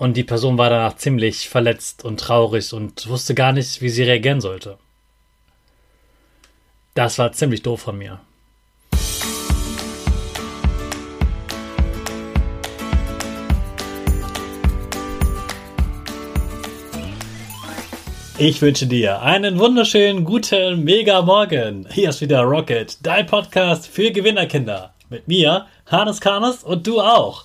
Und die Person war danach ziemlich verletzt und traurig und wusste gar nicht, wie sie reagieren sollte. Das war ziemlich doof von mir. Ich wünsche dir einen wunderschönen guten Mega Morgen. Hier ist wieder Rocket, dein Podcast für Gewinnerkinder. Mit mir, Hannes Karnes und du auch.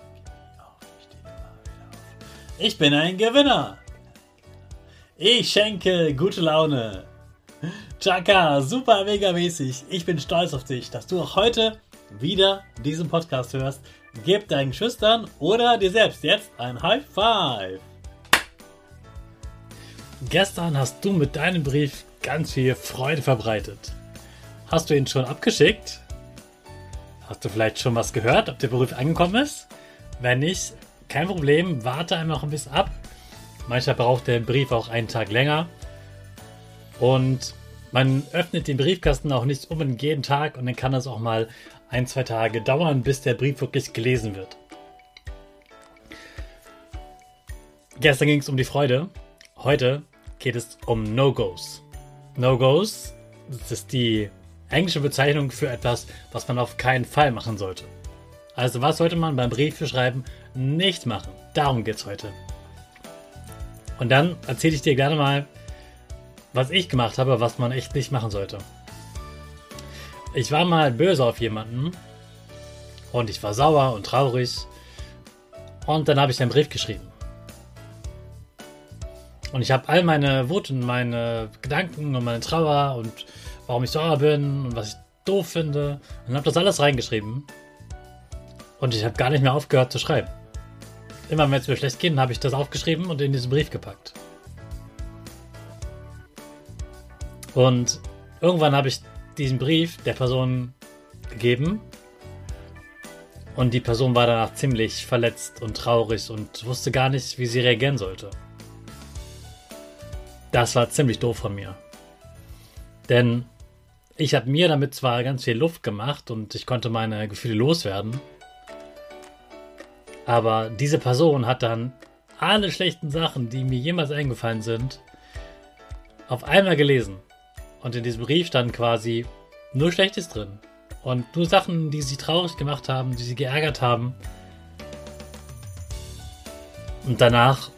Ich bin ein Gewinner. Ich schenke gute Laune. Chaka, super mega mäßig. Ich bin stolz auf dich, dass du auch heute wieder diesen Podcast hörst. Gib deinen Schüchtern oder dir selbst jetzt ein High Five. Gestern hast du mit deinem Brief ganz viel Freude verbreitet. Hast du ihn schon abgeschickt? Hast du vielleicht schon was gehört, ob der Brief angekommen ist? Wenn nicht, kein Problem, warte einfach ein bisschen ab. Manchmal braucht der Brief auch einen Tag länger. Und man öffnet den Briefkasten auch nicht unbedingt jeden Tag und dann kann es auch mal ein, zwei Tage dauern, bis der Brief wirklich gelesen wird. Gestern ging es um die Freude. Heute geht es um No-Gos. No-Gos, das ist die englische Bezeichnung für etwas, was man auf keinen Fall machen sollte. Also was sollte man beim Briefschreiben nicht machen? Darum geht es heute. Und dann erzähle ich dir gerne mal, was ich gemacht habe, was man echt nicht machen sollte. Ich war mal böse auf jemanden und ich war sauer und traurig und dann habe ich einen Brief geschrieben. Und ich habe all meine Wut und meine Gedanken und meine Trauer und warum ich sauer bin und was ich doof finde und habe das alles reingeschrieben. Und ich habe gar nicht mehr aufgehört zu schreiben. Immer wenn es mir schlecht geht, habe ich das aufgeschrieben und in diesen Brief gepackt. Und irgendwann habe ich diesen Brief der Person gegeben. Und die Person war danach ziemlich verletzt und traurig und wusste gar nicht, wie sie reagieren sollte. Das war ziemlich doof von mir. Denn ich habe mir damit zwar ganz viel Luft gemacht und ich konnte meine Gefühle loswerden. Aber diese Person hat dann alle schlechten Sachen, die mir jemals eingefallen sind, auf einmal gelesen. Und in diesem Brief stand quasi nur Schlechtes drin. Und nur Sachen, die sie traurig gemacht haben, die sie geärgert haben. Und danach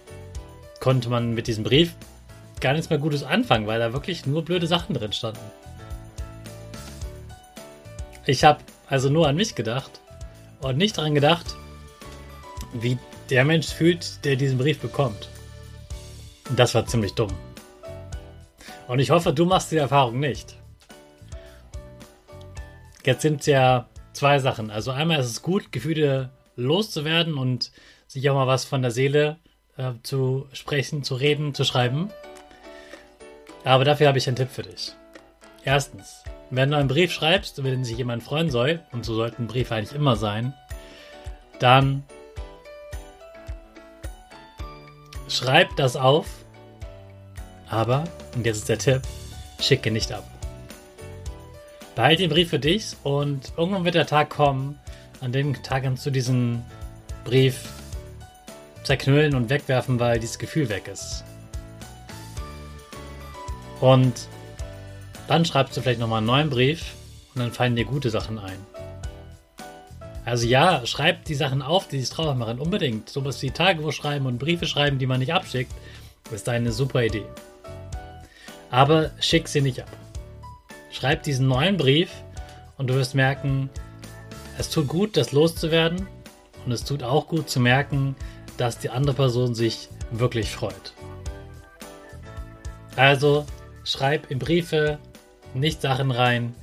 konnte man mit diesem Brief gar nichts mehr Gutes anfangen, weil da wirklich nur blöde Sachen drin standen. Ich habe also nur an mich gedacht und nicht daran gedacht, wie der Mensch fühlt, der diesen Brief bekommt. Und das war ziemlich dumm. Und ich hoffe, du machst die Erfahrung nicht. Jetzt sind es ja zwei Sachen. Also einmal ist es gut, Gefühle loszuwerden und sich auch mal was von der Seele äh, zu sprechen, zu reden, zu schreiben. Aber dafür habe ich einen Tipp für dich. Erstens, wenn du einen Brief schreibst, über den sich jemand freuen soll, und so sollten Briefe eigentlich immer sein, dann schreib das auf, aber, und jetzt ist der Tipp, schicke nicht ab. Behalte den Brief für dich und irgendwann wird der Tag kommen, an dem Tag kannst du diesen Brief zerknüllen und wegwerfen, weil dieses Gefühl weg ist. Und dann schreibst du vielleicht nochmal einen neuen Brief und dann fallen dir gute Sachen ein. Also ja, schreib die Sachen auf, die dich traurig machen. Unbedingt. Sowas wie Tagebuch schreiben und Briefe schreiben, die man nicht abschickt, ist eine super Idee. Aber schick sie nicht ab. Schreib diesen neuen Brief und du wirst merken, es tut gut, das loszuwerden. Und es tut auch gut zu merken, dass die andere Person sich wirklich freut. Also schreib in Briefe nicht Sachen rein,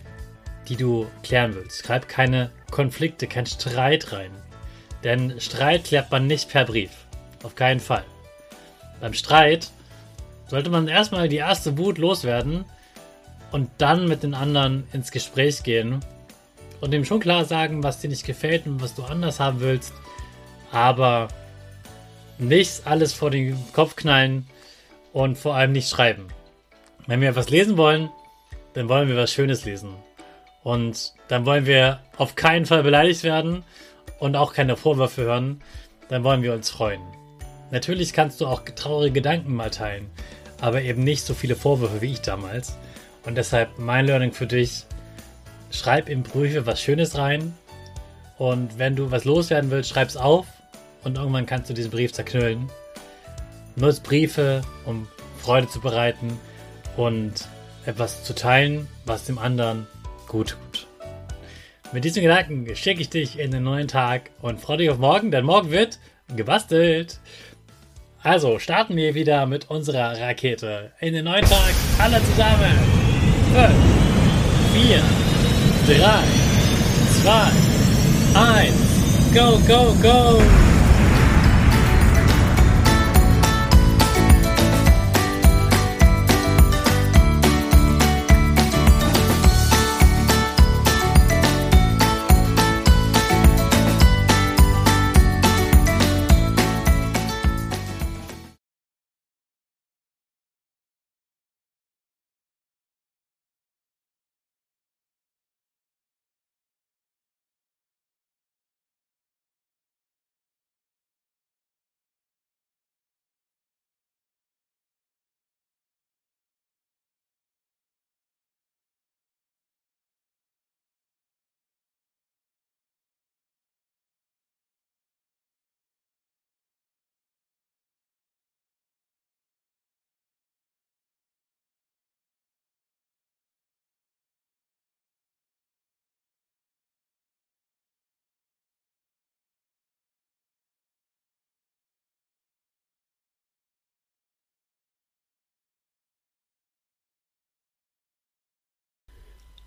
die du klären willst. Schreib keine Konflikte, kein Streit rein. Denn Streit klärt man nicht per Brief. Auf keinen Fall. Beim Streit sollte man erstmal die erste Wut loswerden und dann mit den anderen ins Gespräch gehen und ihm schon klar sagen, was dir nicht gefällt und was du anders haben willst. Aber nicht alles vor den Kopf knallen und vor allem nicht schreiben. Wenn wir was lesen wollen, dann wollen wir was Schönes lesen. Und dann wollen wir auf keinen Fall beleidigt werden und auch keine Vorwürfe hören. Dann wollen wir uns freuen. Natürlich kannst du auch traurige Gedanken mal teilen, aber eben nicht so viele Vorwürfe wie ich damals. Und deshalb mein Learning für dich: Schreib in Briefe was Schönes rein. Und wenn du was loswerden willst, schreib's auf und irgendwann kannst du diesen Brief zerknüllen. Nutz Briefe, um Freude zu bereiten und etwas zu teilen, was dem anderen gut. Mit diesen Gedanken schicke ich dich in den neuen Tag und freue dich auf morgen, denn morgen wird gebastelt. Also starten wir wieder mit unserer Rakete in den neuen Tag. Alle zusammen. 5, 4, 3, 2, 1. Go, go, go!